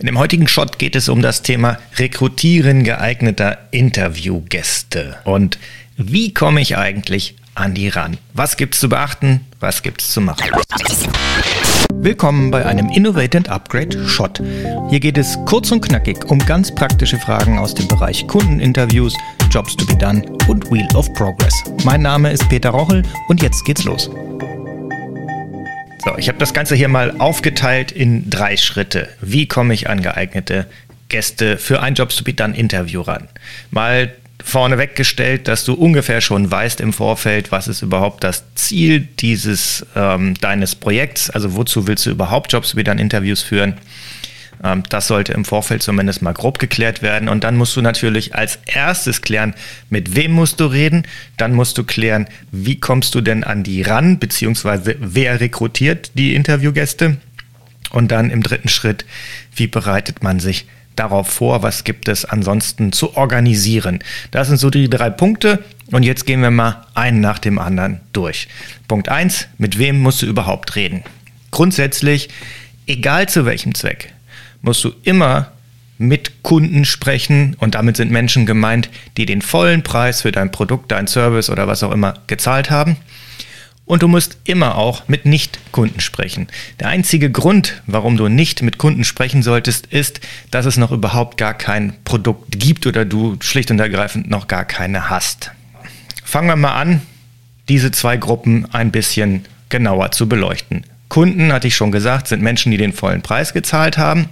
In dem heutigen Shot geht es um das Thema Rekrutieren geeigneter Interviewgäste. Und wie komme ich eigentlich an die ran? Was gibt's zu beachten? Was gibt's zu machen? Willkommen bei einem Innovate and Upgrade Shot. Hier geht es kurz und knackig um ganz praktische Fragen aus dem Bereich Kundeninterviews, Jobs to be done und Wheel of Progress. Mein Name ist Peter Rochel und jetzt geht's los. So, ich habe das Ganze hier mal aufgeteilt in drei Schritte. Wie komme ich an geeignete Gäste für ein Jobs to be done Interview ran? Mal vorneweg gestellt, dass du ungefähr schon weißt im Vorfeld, was ist überhaupt das Ziel dieses ähm, deines Projekts, also wozu willst du überhaupt Jobs to be done Interviews führen? Ähm, das sollte im Vorfeld zumindest mal grob geklärt werden. Und dann musst du natürlich als erstes klären, mit wem musst du reden. Dann musst du klären, wie kommst du denn an die ran, beziehungsweise wer rekrutiert die Interviewgäste. Und dann im dritten Schritt, wie bereitet man sich darauf vor, was gibt es ansonsten zu organisieren. Das sind so die drei Punkte und jetzt gehen wir mal einen nach dem anderen durch. Punkt eins: mit wem musst du überhaupt reden? Grundsätzlich, egal zu welchem Zweck, musst du immer mit Kunden sprechen und damit sind Menschen gemeint, die den vollen Preis für dein Produkt, dein Service oder was auch immer gezahlt haben. Und du musst immer auch mit Nicht-Kunden sprechen. Der einzige Grund, warum du nicht mit Kunden sprechen solltest, ist, dass es noch überhaupt gar kein Produkt gibt oder du schlicht und ergreifend noch gar keine hast. Fangen wir mal an, diese zwei Gruppen ein bisschen genauer zu beleuchten. Kunden, hatte ich schon gesagt, sind Menschen, die den vollen Preis gezahlt haben.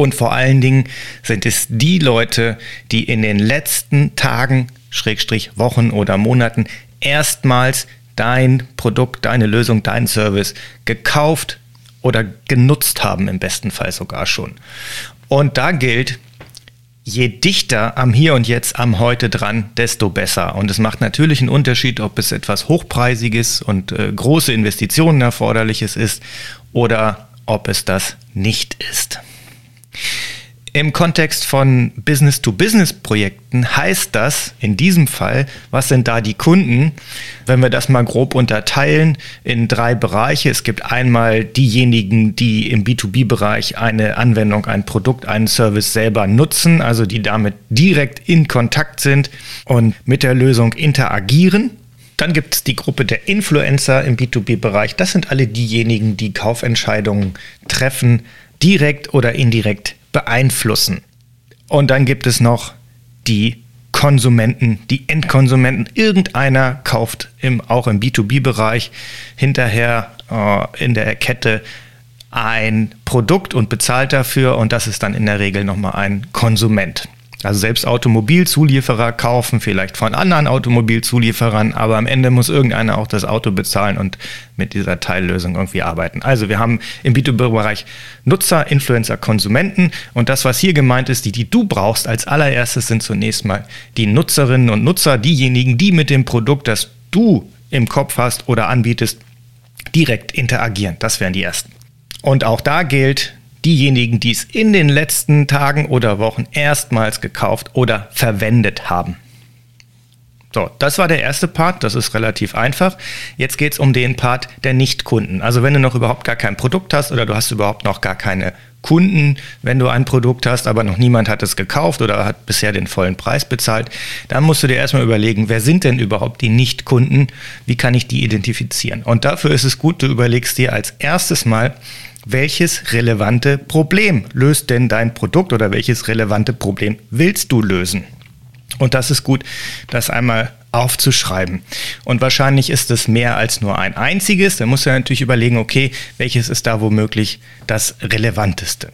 Und vor allen Dingen sind es die Leute, die in den letzten Tagen, Schrägstrich Wochen oder Monaten erstmals dein Produkt, deine Lösung, deinen Service gekauft oder genutzt haben, im besten Fall sogar schon. Und da gilt, je dichter am Hier und Jetzt, am Heute dran, desto besser. Und es macht natürlich einen Unterschied, ob es etwas Hochpreisiges und äh, große Investitionen erforderliches ist oder ob es das nicht ist. Im Kontext von Business-to-Business-Projekten heißt das in diesem Fall, was sind da die Kunden? Wenn wir das mal grob unterteilen in drei Bereiche. Es gibt einmal diejenigen, die im B2B-Bereich eine Anwendung, ein Produkt, einen Service selber nutzen, also die damit direkt in Kontakt sind und mit der Lösung interagieren. Dann gibt es die Gruppe der Influencer im B2B-Bereich. Das sind alle diejenigen, die Kaufentscheidungen treffen, direkt oder indirekt beeinflussen. Und dann gibt es noch die Konsumenten, die Endkonsumenten. Irgendeiner kauft im, auch im B2B-Bereich hinterher äh, in der Kette ein Produkt und bezahlt dafür und das ist dann in der Regel nochmal ein Konsument. Also selbst Automobilzulieferer kaufen vielleicht von anderen Automobilzulieferern, aber am Ende muss irgendeiner auch das Auto bezahlen und mit dieser Teillösung irgendwie arbeiten. Also wir haben im B2B-Bereich Nutzer, Influencer, Konsumenten und das, was hier gemeint ist, die, die du brauchst als allererstes sind zunächst mal die Nutzerinnen und Nutzer, diejenigen, die mit dem Produkt, das du im Kopf hast oder anbietest, direkt interagieren. Das wären die ersten. Und auch da gilt, diejenigen, die es in den letzten Tagen oder Wochen erstmals gekauft oder verwendet haben. So, das war der erste Part, das ist relativ einfach. Jetzt geht es um den Part der Nichtkunden. Also wenn du noch überhaupt gar kein Produkt hast oder du hast überhaupt noch gar keine Kunden, wenn du ein Produkt hast, aber noch niemand hat es gekauft oder hat bisher den vollen Preis bezahlt, dann musst du dir erstmal überlegen, wer sind denn überhaupt die Nichtkunden? Wie kann ich die identifizieren? Und dafür ist es gut, du überlegst dir als erstes mal, welches relevante Problem löst denn dein Produkt oder welches relevante Problem willst du lösen? Und das ist gut, das einmal aufzuschreiben. Und wahrscheinlich ist es mehr als nur ein einziges. Da musst du natürlich überlegen, okay, welches ist da womöglich das Relevanteste.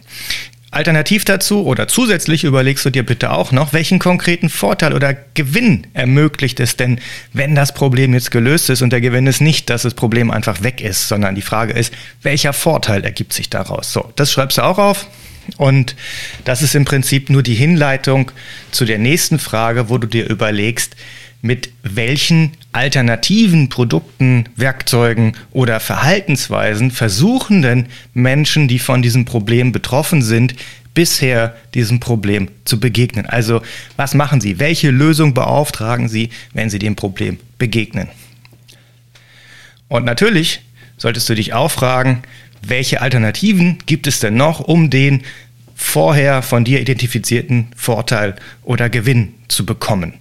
Alternativ dazu oder zusätzlich überlegst du dir bitte auch noch, welchen konkreten Vorteil oder Gewinn ermöglicht es denn, wenn das Problem jetzt gelöst ist und der Gewinn ist nicht, dass das Problem einfach weg ist, sondern die Frage ist, welcher Vorteil ergibt sich daraus? So, das schreibst du auch auf. Und das ist im Prinzip nur die Hinleitung zu der nächsten Frage, wo du dir überlegst, mit welchen alternativen Produkten, Werkzeugen oder Verhaltensweisen versuchen denn Menschen, die von diesem Problem betroffen sind, bisher diesem Problem zu begegnen? Also was machen sie? Welche Lösung beauftragen sie, wenn sie dem Problem begegnen? Und natürlich solltest du dich auch fragen, welche Alternativen gibt es denn noch, um den vorher von dir identifizierten Vorteil oder Gewinn zu bekommen.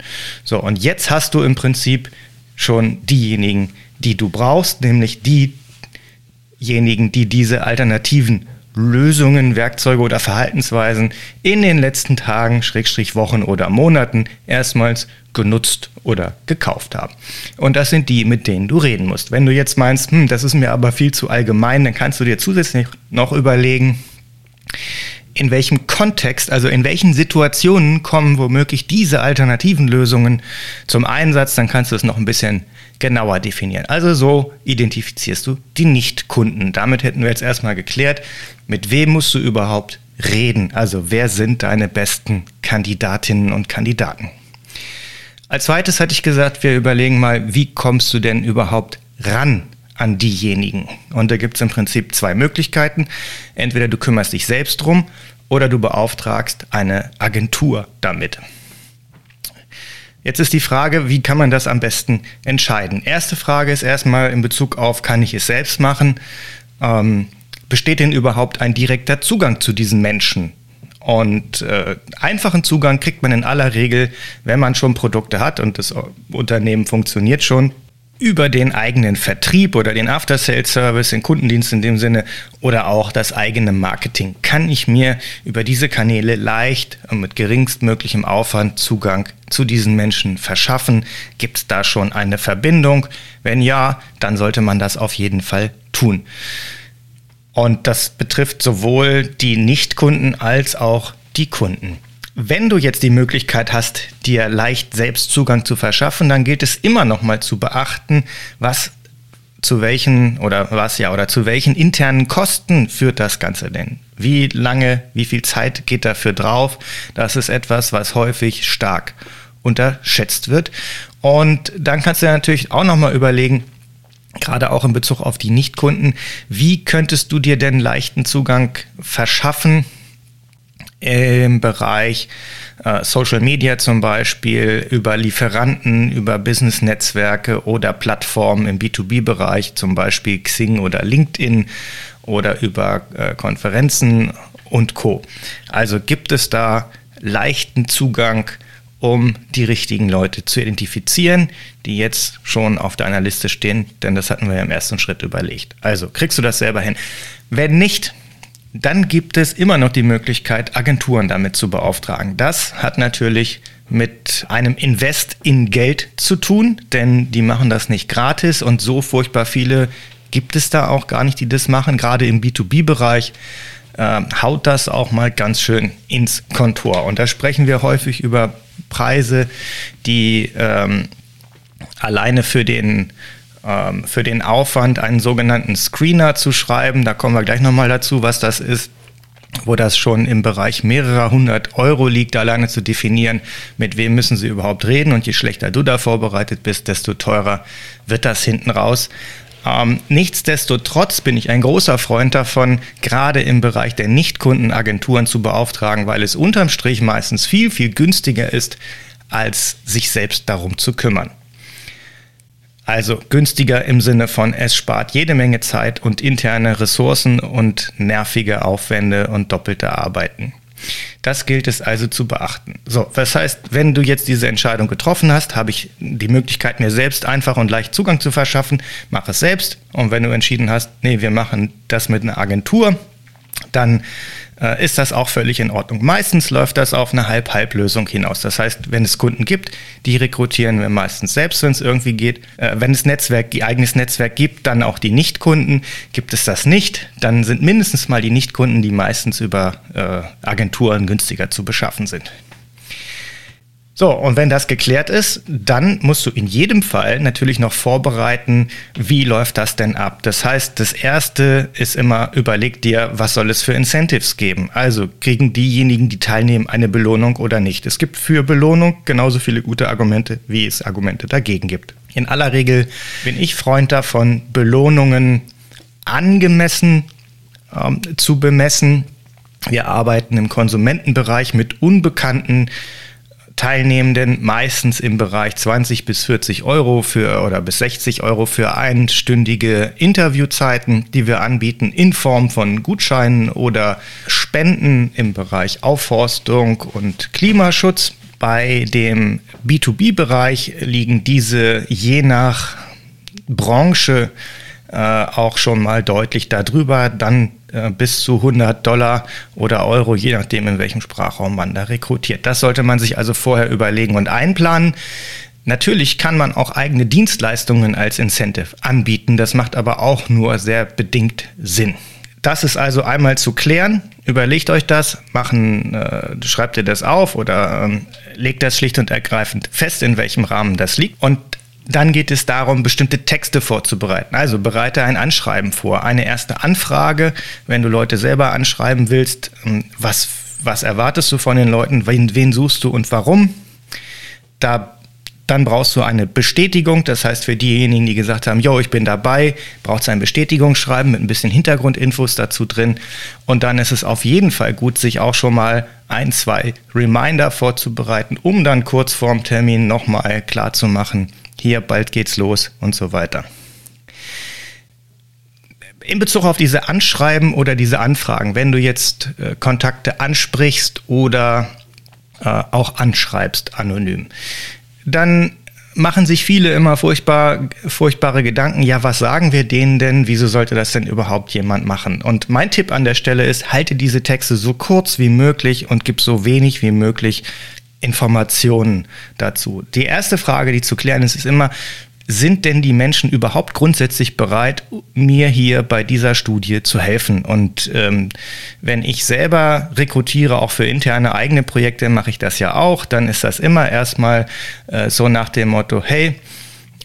So, und jetzt hast du im Prinzip schon diejenigen, die du brauchst, nämlich diejenigen, die diese alternativen Lösungen, Werkzeuge oder Verhaltensweisen in den letzten Tagen, Schrägstrich Wochen oder Monaten erstmals genutzt oder gekauft haben. Und das sind die, mit denen du reden musst. Wenn du jetzt meinst, hm, das ist mir aber viel zu allgemein, dann kannst du dir zusätzlich noch überlegen, in welchem Kontext, also in welchen Situationen kommen womöglich diese alternativen Lösungen zum Einsatz, dann kannst du es noch ein bisschen genauer definieren. Also so identifizierst du die Nichtkunden. Damit hätten wir jetzt erstmal geklärt, mit wem musst du überhaupt reden? Also wer sind deine besten Kandidatinnen und Kandidaten? Als zweites hatte ich gesagt, wir überlegen mal, wie kommst du denn überhaupt ran an diejenigen? Und da gibt es im Prinzip zwei Möglichkeiten. Entweder du kümmerst dich selbst drum oder du beauftragst eine Agentur damit. Jetzt ist die Frage, wie kann man das am besten entscheiden? Erste Frage ist erstmal in Bezug auf, kann ich es selbst machen? Ähm, besteht denn überhaupt ein direkter Zugang zu diesen Menschen? Und äh, einfachen Zugang kriegt man in aller Regel, wenn man schon Produkte hat und das Unternehmen funktioniert schon, über den eigenen Vertrieb oder den After-Sales-Service, den Kundendienst in dem Sinne oder auch das eigene Marketing, kann ich mir über diese Kanäle leicht und mit geringstmöglichem Aufwand Zugang zu diesen Menschen verschaffen. Gibt es da schon eine Verbindung? Wenn ja, dann sollte man das auf jeden Fall tun. Und das betrifft sowohl die Nichtkunden als auch die Kunden. Wenn du jetzt die Möglichkeit hast, dir leicht selbst Zugang zu verschaffen, dann gilt es immer noch mal zu beachten, was zu welchen oder was ja oder zu welchen internen Kosten führt das Ganze denn? Wie lange, wie viel Zeit geht dafür drauf? Das ist etwas, was häufig stark unterschätzt wird. Und dann kannst du natürlich auch noch mal überlegen, gerade auch in Bezug auf die Nichtkunden, wie könntest du dir denn leichten Zugang verschaffen? Im Bereich äh, Social Media zum Beispiel, über Lieferanten, über Business-Netzwerke oder Plattformen im B2B-Bereich, zum Beispiel Xing oder LinkedIn oder über äh, Konferenzen und Co. Also gibt es da leichten Zugang, um die richtigen Leute zu identifizieren, die jetzt schon auf deiner Liste stehen, denn das hatten wir ja im ersten Schritt überlegt. Also kriegst du das selber hin. Wenn nicht, dann gibt es immer noch die Möglichkeit, Agenturen damit zu beauftragen. Das hat natürlich mit einem Invest in Geld zu tun, denn die machen das nicht gratis und so furchtbar viele gibt es da auch gar nicht, die das machen. Gerade im B2B-Bereich äh, haut das auch mal ganz schön ins Kontor. Und da sprechen wir häufig über Preise, die ähm, alleine für den ähm, für den Aufwand, einen sogenannten Screener zu schreiben. Da kommen wir gleich nochmal dazu, was das ist wo das schon im Bereich mehrerer hundert Euro liegt, alleine zu definieren, mit wem müssen Sie überhaupt reden. Und je schlechter du da vorbereitet bist, desto teurer wird das hinten raus. Ähm, nichtsdestotrotz bin ich ein großer Freund davon, gerade im Bereich der Nichtkundenagenturen zu beauftragen, weil es unterm Strich meistens viel, viel günstiger ist, als sich selbst darum zu kümmern. Also günstiger im Sinne von, es spart jede Menge Zeit und interne Ressourcen und nervige Aufwände und doppelte Arbeiten. Das gilt es also zu beachten. So, das heißt, wenn du jetzt diese Entscheidung getroffen hast, habe ich die Möglichkeit, mir selbst einfach und leicht Zugang zu verschaffen. Mach es selbst. Und wenn du entschieden hast, nee, wir machen das mit einer Agentur, dann äh, ist das auch völlig in Ordnung. Meistens läuft das auf eine Halb-Halb-Lösung hinaus. Das heißt, wenn es Kunden gibt, die rekrutieren wir meistens selbst, wenn es irgendwie geht. Äh, wenn es Netzwerk, die eigenes Netzwerk gibt, dann auch die Nichtkunden. Gibt es das nicht, dann sind mindestens mal die Nichtkunden, die meistens über äh, Agenturen günstiger zu beschaffen sind. So, und wenn das geklärt ist, dann musst du in jedem Fall natürlich noch vorbereiten, wie läuft das denn ab. Das heißt, das Erste ist immer, überleg dir, was soll es für Incentives geben. Also kriegen diejenigen, die teilnehmen, eine Belohnung oder nicht. Es gibt für Belohnung genauso viele gute Argumente, wie es Argumente dagegen gibt. In aller Regel bin ich Freund davon, Belohnungen angemessen ähm, zu bemessen. Wir arbeiten im Konsumentenbereich mit unbekannten Teilnehmenden meistens im Bereich 20 bis 40 Euro für oder bis 60 Euro für einstündige Interviewzeiten, die wir anbieten in Form von Gutscheinen oder Spenden im Bereich Aufforstung und Klimaschutz. Bei dem B2B-Bereich liegen diese je nach Branche äh, auch schon mal deutlich darüber, dann bis zu 100 Dollar oder Euro, je nachdem, in welchem Sprachraum man da rekrutiert. Das sollte man sich also vorher überlegen und einplanen. Natürlich kann man auch eigene Dienstleistungen als Incentive anbieten, das macht aber auch nur sehr bedingt Sinn. Das ist also einmal zu klären. Überlegt euch das, machen, äh, schreibt ihr das auf oder ähm, legt das schlicht und ergreifend fest, in welchem Rahmen das liegt. Und dann geht es darum, bestimmte Texte vorzubereiten. Also bereite ein Anschreiben vor, eine erste Anfrage, wenn du Leute selber anschreiben willst. Ähm, was, was erwartest du von den Leuten? Wen, wen suchst du und warum? Da dann brauchst du eine Bestätigung, das heißt für diejenigen, die gesagt haben, jo, ich bin dabei, braucht es ein Bestätigungsschreiben mit ein bisschen Hintergrundinfos dazu drin. Und dann ist es auf jeden Fall gut, sich auch schon mal ein, zwei Reminder vorzubereiten, um dann kurz vorm Termin nochmal klar zu machen, hier bald geht's los und so weiter. In Bezug auf diese Anschreiben oder diese Anfragen, wenn du jetzt äh, Kontakte ansprichst oder äh, auch anschreibst anonym, dann machen sich viele immer furchtbar, furchtbare Gedanken. Ja, was sagen wir denen denn? Wieso sollte das denn überhaupt jemand machen? Und mein Tipp an der Stelle ist, halte diese Texte so kurz wie möglich und gib so wenig wie möglich Informationen dazu. Die erste Frage, die zu klären ist, ist immer, sind denn die Menschen überhaupt grundsätzlich bereit, mir hier bei dieser Studie zu helfen? Und ähm, wenn ich selber rekrutiere, auch für interne eigene Projekte, mache ich das ja auch, dann ist das immer erstmal äh, so nach dem Motto, hey,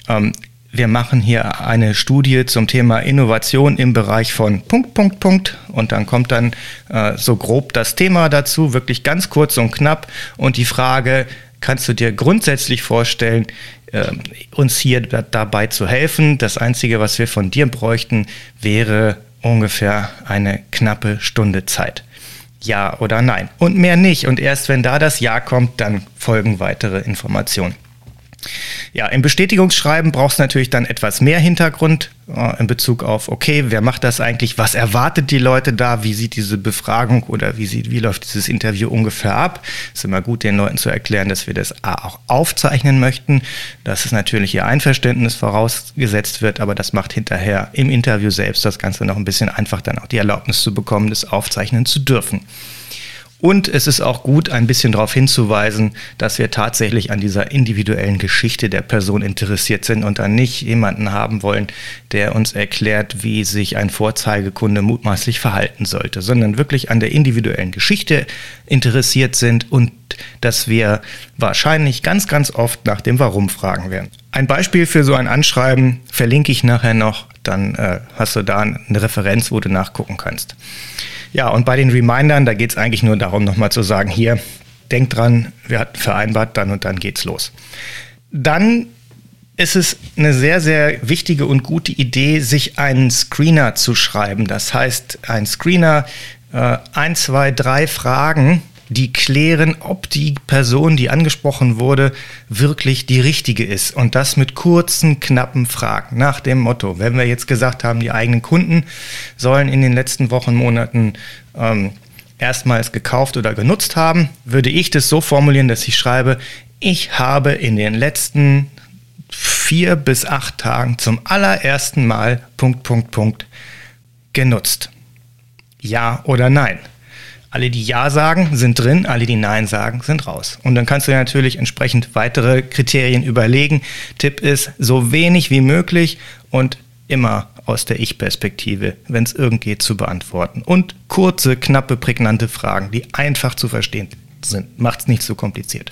ähm, wir machen hier eine Studie zum Thema Innovation im Bereich von Punkt, Punkt, Punkt. Und dann kommt dann äh, so grob das Thema dazu, wirklich ganz kurz und knapp. Und die Frage, kannst du dir grundsätzlich vorstellen, äh, uns hier dabei zu helfen. Das Einzige, was wir von dir bräuchten, wäre ungefähr eine knappe Stunde Zeit. Ja oder nein. Und mehr nicht. Und erst wenn da das Ja kommt, dann folgen weitere Informationen. Ja, im Bestätigungsschreiben brauchst du natürlich dann etwas mehr Hintergrund äh, in Bezug auf, okay, wer macht das eigentlich? Was erwartet die Leute da? Wie sieht diese Befragung oder wie, sieht, wie läuft dieses Interview ungefähr ab? Es ist immer gut, den Leuten zu erklären, dass wir das auch aufzeichnen möchten, dass es natürlich ihr Einverständnis vorausgesetzt wird, aber das macht hinterher im Interview selbst das Ganze noch ein bisschen einfach, dann auch die Erlaubnis zu bekommen, das aufzeichnen zu dürfen. Und es ist auch gut, ein bisschen darauf hinzuweisen, dass wir tatsächlich an dieser individuellen Geschichte der Person interessiert sind und dann nicht jemanden haben wollen, der uns erklärt, wie sich ein Vorzeigekunde mutmaßlich verhalten sollte, sondern wirklich an der individuellen Geschichte interessiert sind und dass wir wahrscheinlich ganz, ganz oft nach dem Warum fragen werden. Ein Beispiel für so ein Anschreiben verlinke ich nachher noch, dann äh, hast du da eine Referenz, wo du nachgucken kannst. Ja, und bei den Remindern, da geht es eigentlich nur darum, nochmal zu sagen, hier, denkt dran, wir hatten vereinbart, dann und dann geht's los. Dann ist es eine sehr, sehr wichtige und gute Idee, sich einen Screener zu schreiben. Das heißt, ein Screener, äh, ein, zwei, drei Fragen, die klären, ob die Person, die angesprochen wurde, wirklich die richtige ist. Und das mit kurzen, knappen Fragen nach dem Motto, wenn wir jetzt gesagt haben, die eigenen Kunden sollen in den letzten Wochen, Monaten ähm, erstmals gekauft oder genutzt haben, würde ich das so formulieren, dass ich schreibe, ich habe in den letzten vier bis acht Tagen zum allerersten Mal Punkt, Punkt, Punkt genutzt. Ja oder nein? Alle, die Ja sagen, sind drin, alle, die Nein sagen, sind raus. Und dann kannst du natürlich entsprechend weitere Kriterien überlegen. Tipp ist, so wenig wie möglich und immer aus der Ich-Perspektive, wenn es irgend geht, zu beantworten. Und kurze, knappe, prägnante Fragen, die einfach zu verstehen sind. Macht es nicht so kompliziert.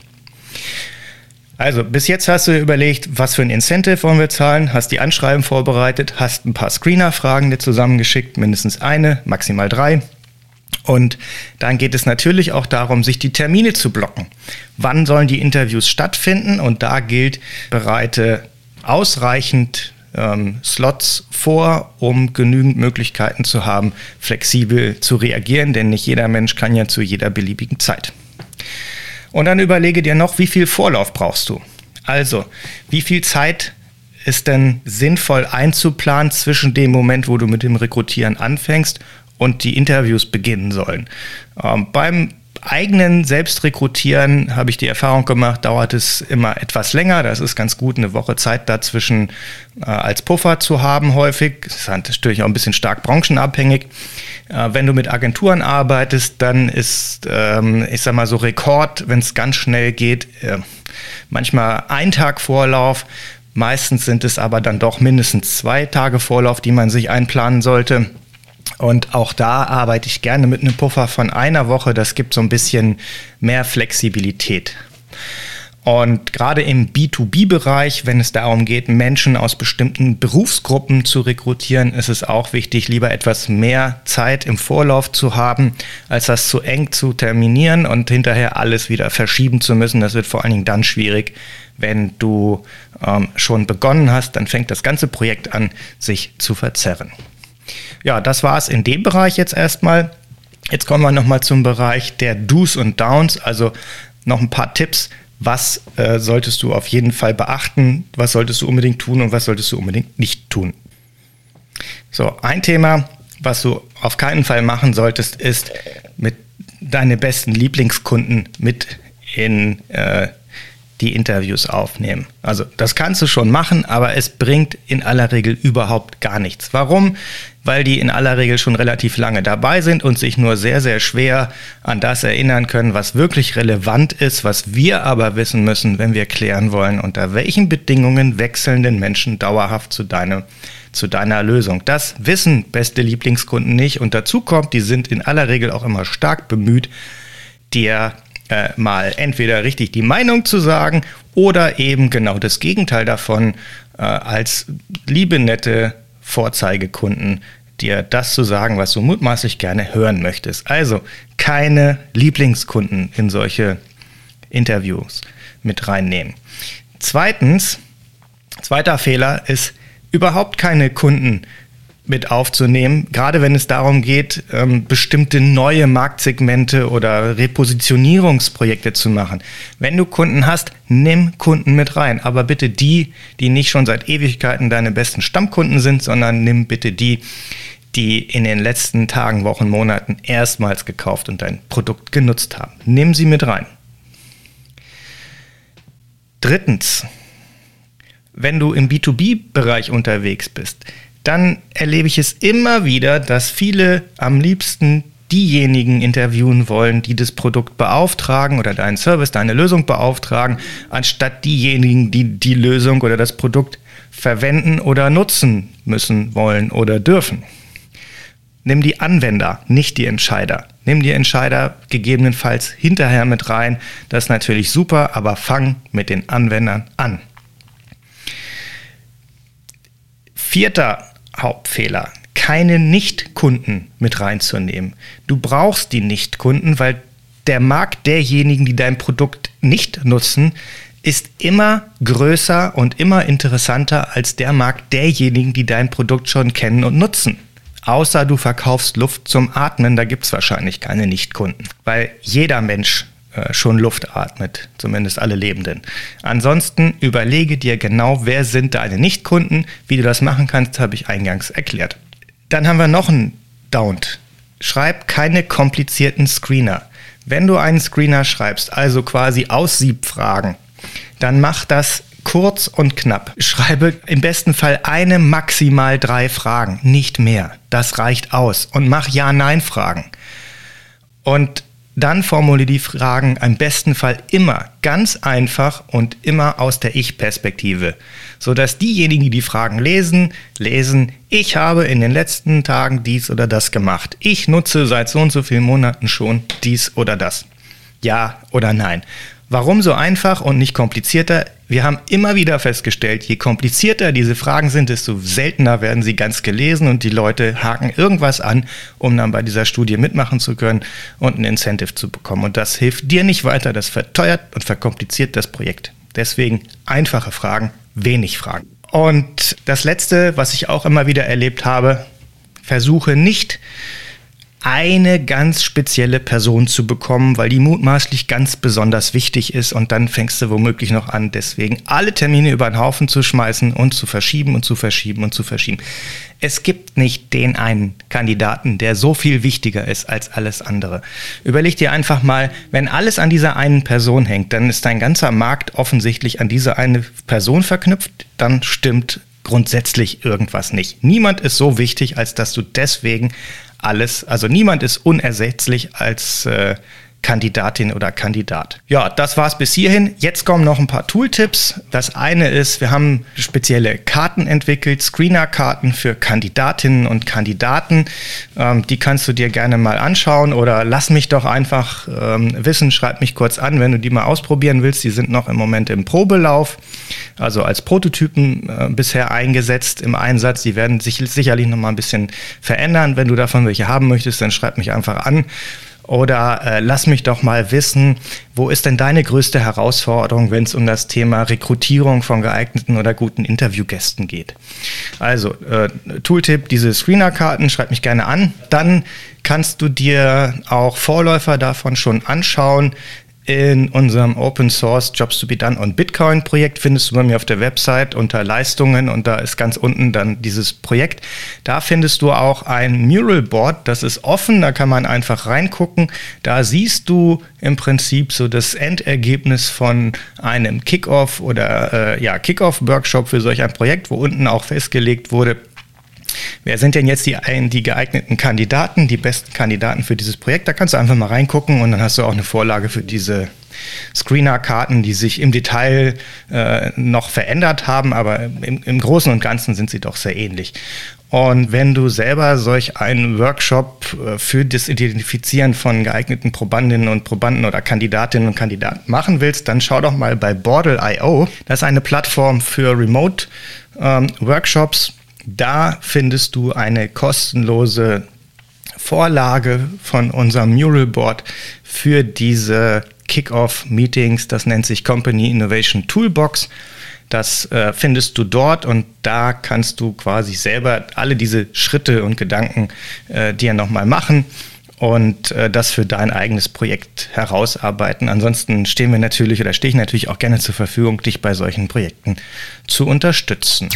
Also, bis jetzt hast du überlegt, was für ein Incentive wollen wir zahlen, hast die Anschreiben vorbereitet, hast ein paar Screener-Fragen dir zusammengeschickt, mindestens eine, maximal drei. Und dann geht es natürlich auch darum, sich die Termine zu blocken. Wann sollen die Interviews stattfinden? Und da gilt, bereite ausreichend ähm, Slots vor, um genügend Möglichkeiten zu haben, flexibel zu reagieren, denn nicht jeder Mensch kann ja zu jeder beliebigen Zeit. Und dann überlege dir noch, wie viel Vorlauf brauchst du? Also, wie viel Zeit ist denn sinnvoll einzuplanen zwischen dem Moment, wo du mit dem Rekrutieren anfängst und die Interviews beginnen sollen. Ähm, beim eigenen Selbstrekrutieren habe ich die Erfahrung gemacht, dauert es immer etwas länger. Das ist ganz gut, eine Woche Zeit dazwischen äh, als Puffer zu haben häufig. Das ist natürlich auch ein bisschen stark branchenabhängig. Äh, wenn du mit Agenturen arbeitest, dann ist, ähm, ich sag mal so Rekord, wenn es ganz schnell geht, äh, manchmal ein Tag Vorlauf. Meistens sind es aber dann doch mindestens zwei Tage Vorlauf, die man sich einplanen sollte. Und auch da arbeite ich gerne mit einem Puffer von einer Woche. Das gibt so ein bisschen mehr Flexibilität. Und gerade im B2B-Bereich, wenn es darum geht, Menschen aus bestimmten Berufsgruppen zu rekrutieren, ist es auch wichtig, lieber etwas mehr Zeit im Vorlauf zu haben, als das zu eng zu terminieren und hinterher alles wieder verschieben zu müssen. Das wird vor allen Dingen dann schwierig, wenn du ähm, schon begonnen hast, dann fängt das ganze Projekt an, sich zu verzerren. Ja, das war es in dem Bereich jetzt erstmal. Jetzt kommen wir nochmal zum Bereich der Do's und Downs, also noch ein paar Tipps. Was äh, solltest du auf jeden Fall beachten? Was solltest du unbedingt tun und was solltest du unbedingt nicht tun? So, ein Thema, was du auf keinen Fall machen solltest, ist mit deine besten Lieblingskunden mit in äh, die Interviews aufnehmen. Also das kannst du schon machen, aber es bringt in aller Regel überhaupt gar nichts. Warum? Weil die in aller Regel schon relativ lange dabei sind und sich nur sehr, sehr schwer an das erinnern können, was wirklich relevant ist, was wir aber wissen müssen, wenn wir klären wollen, unter welchen Bedingungen wechseln denn Menschen dauerhaft zu, deinem, zu deiner Lösung. Das wissen beste Lieblingskunden nicht und dazu kommt, die sind in aller Regel auch immer stark bemüht, dir äh, mal entweder richtig die Meinung zu sagen oder eben genau das Gegenteil davon äh, als liebe, nette Vorzeigekunden dir das zu sagen, was du mutmaßlich gerne hören möchtest. Also keine Lieblingskunden in solche Interviews mit reinnehmen. Zweitens, zweiter Fehler ist überhaupt keine Kunden mit aufzunehmen, gerade wenn es darum geht, ähm, bestimmte neue Marktsegmente oder Repositionierungsprojekte zu machen. Wenn du Kunden hast, nimm Kunden mit rein, aber bitte die, die nicht schon seit Ewigkeiten deine besten Stammkunden sind, sondern nimm bitte die, die in den letzten Tagen, Wochen, Monaten erstmals gekauft und dein Produkt genutzt haben. Nimm sie mit rein. Drittens, wenn du im B2B-Bereich unterwegs bist, dann erlebe ich es immer wieder, dass viele am liebsten diejenigen interviewen wollen, die das Produkt beauftragen oder deinen Service, deine Lösung beauftragen, anstatt diejenigen, die die Lösung oder das Produkt verwenden oder nutzen müssen, wollen oder dürfen. Nimm die Anwender, nicht die Entscheider. Nimm die Entscheider gegebenenfalls hinterher mit rein. Das ist natürlich super, aber fang mit den Anwendern an. Vierter Hauptfehler, keine Nicht-Kunden mit reinzunehmen. Du brauchst die Nicht-Kunden, weil der Markt derjenigen, die dein Produkt nicht nutzen, ist immer größer und immer interessanter als der Markt derjenigen, die dein Produkt schon kennen und nutzen. Außer du verkaufst Luft zum Atmen, da gibt es wahrscheinlich keine Nichtkunden, weil jeder Mensch schon Luft atmet, zumindest alle Lebenden. Ansonsten überlege dir genau, wer sind deine Nichtkunden. Wie du das machen kannst, habe ich eingangs erklärt. Dann haben wir noch einen Down. Schreib keine komplizierten Screener. Wenn du einen Screener schreibst, also quasi Aussiebfragen, dann mach das kurz und knapp. Schreibe im besten Fall eine, maximal drei Fragen, nicht mehr. Das reicht aus. Und mach Ja-Nein-Fragen. Und dann formuliere die Fragen im besten Fall immer ganz einfach und immer aus der Ich-Perspektive, sodass diejenigen, die die Fragen lesen, lesen, ich habe in den letzten Tagen dies oder das gemacht. Ich nutze seit so und so vielen Monaten schon dies oder das. Ja oder nein. Warum so einfach und nicht komplizierter? Wir haben immer wieder festgestellt, je komplizierter diese Fragen sind, desto seltener werden sie ganz gelesen und die Leute haken irgendwas an, um dann bei dieser Studie mitmachen zu können und ein Incentive zu bekommen. Und das hilft dir nicht weiter, das verteuert und verkompliziert das Projekt. Deswegen einfache Fragen, wenig Fragen. Und das Letzte, was ich auch immer wieder erlebt habe, versuche nicht eine ganz spezielle Person zu bekommen, weil die mutmaßlich ganz besonders wichtig ist und dann fängst du womöglich noch an, deswegen alle Termine über den Haufen zu schmeißen und zu verschieben und zu verschieben und zu verschieben. Es gibt nicht den einen Kandidaten, der so viel wichtiger ist als alles andere. Überleg dir einfach mal, wenn alles an dieser einen Person hängt, dann ist dein ganzer Markt offensichtlich an diese eine Person verknüpft, dann stimmt grundsätzlich irgendwas nicht. Niemand ist so wichtig, als dass du deswegen alles, also niemand ist unersetzlich als äh, Kandidatin oder Kandidat. Ja, das war's bis hierhin. Jetzt kommen noch ein paar Tooltips. Das eine ist, wir haben spezielle Karten entwickelt, Screener-Karten für Kandidatinnen und Kandidaten. Ähm, die kannst du dir gerne mal anschauen oder lass mich doch einfach ähm, wissen, schreib mich kurz an, wenn du die mal ausprobieren willst. Die sind noch im Moment im Probelauf, also als Prototypen äh, bisher eingesetzt im Einsatz. Die werden sich sicherlich noch mal ein bisschen verändern. Wenn du davon welche haben möchtest, dann schreib mich einfach an. Oder äh, lass mich doch mal wissen, wo ist denn deine größte Herausforderung, wenn es um das Thema Rekrutierung von geeigneten oder guten Interviewgästen geht? Also, äh, Tooltip, diese Screener-Karten, schreib mich gerne an. Dann kannst du dir auch Vorläufer davon schon anschauen. In unserem Open Source Jobs to be Done on Bitcoin Projekt findest du bei mir auf der Website unter Leistungen und da ist ganz unten dann dieses Projekt. Da findest du auch ein Mural Board, das ist offen, da kann man einfach reingucken. Da siehst du im Prinzip so das Endergebnis von einem Kickoff oder äh, ja, Kickoff Workshop für solch ein Projekt, wo unten auch festgelegt wurde, Wer sind denn jetzt die, die geeigneten Kandidaten, die besten Kandidaten für dieses Projekt? Da kannst du einfach mal reingucken und dann hast du auch eine Vorlage für diese Screener-Karten, die sich im Detail äh, noch verändert haben, aber im, im Großen und Ganzen sind sie doch sehr ähnlich. Und wenn du selber solch einen Workshop äh, für das Identifizieren von geeigneten Probandinnen und Probanden oder Kandidatinnen und Kandidaten machen willst, dann schau doch mal bei Bordel.io. Das ist eine Plattform für Remote-Workshops. Ähm, da findest du eine kostenlose Vorlage von unserem Mural Board für diese Kick-Off-Meetings. Das nennt sich Company Innovation Toolbox. Das äh, findest du dort und da kannst du quasi selber alle diese Schritte und Gedanken äh, dir nochmal machen und äh, das für dein eigenes Projekt herausarbeiten. Ansonsten stehen wir natürlich oder stehe ich natürlich auch gerne zur Verfügung, dich bei solchen Projekten zu unterstützen.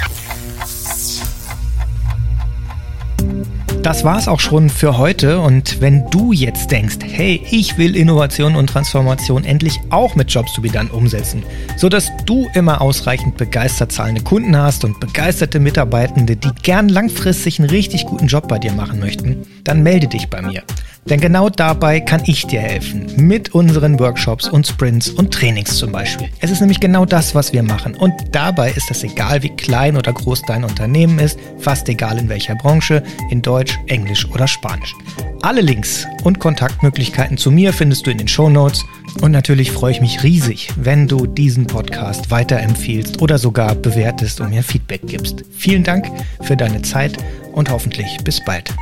Das war's auch schon für heute und wenn du jetzt denkst, hey, ich will Innovation und Transformation endlich auch mit Jobs to be done umsetzen, sodass du immer ausreichend begeistert zahlende Kunden hast und begeisterte Mitarbeitende, die gern langfristig einen richtig guten Job bei dir machen möchten, dann melde dich bei mir. Denn genau dabei kann ich dir helfen. Mit unseren Workshops und Sprints und Trainings zum Beispiel. Es ist nämlich genau das, was wir machen. Und dabei ist es egal, wie klein oder groß dein Unternehmen ist, fast egal in welcher Branche, in Deutsch, Englisch oder Spanisch. Alle Links und Kontaktmöglichkeiten zu mir findest du in den Show Notes. Und natürlich freue ich mich riesig, wenn du diesen Podcast weiterempfiehlst oder sogar bewertest und mir Feedback gibst. Vielen Dank für deine Zeit und hoffentlich bis bald.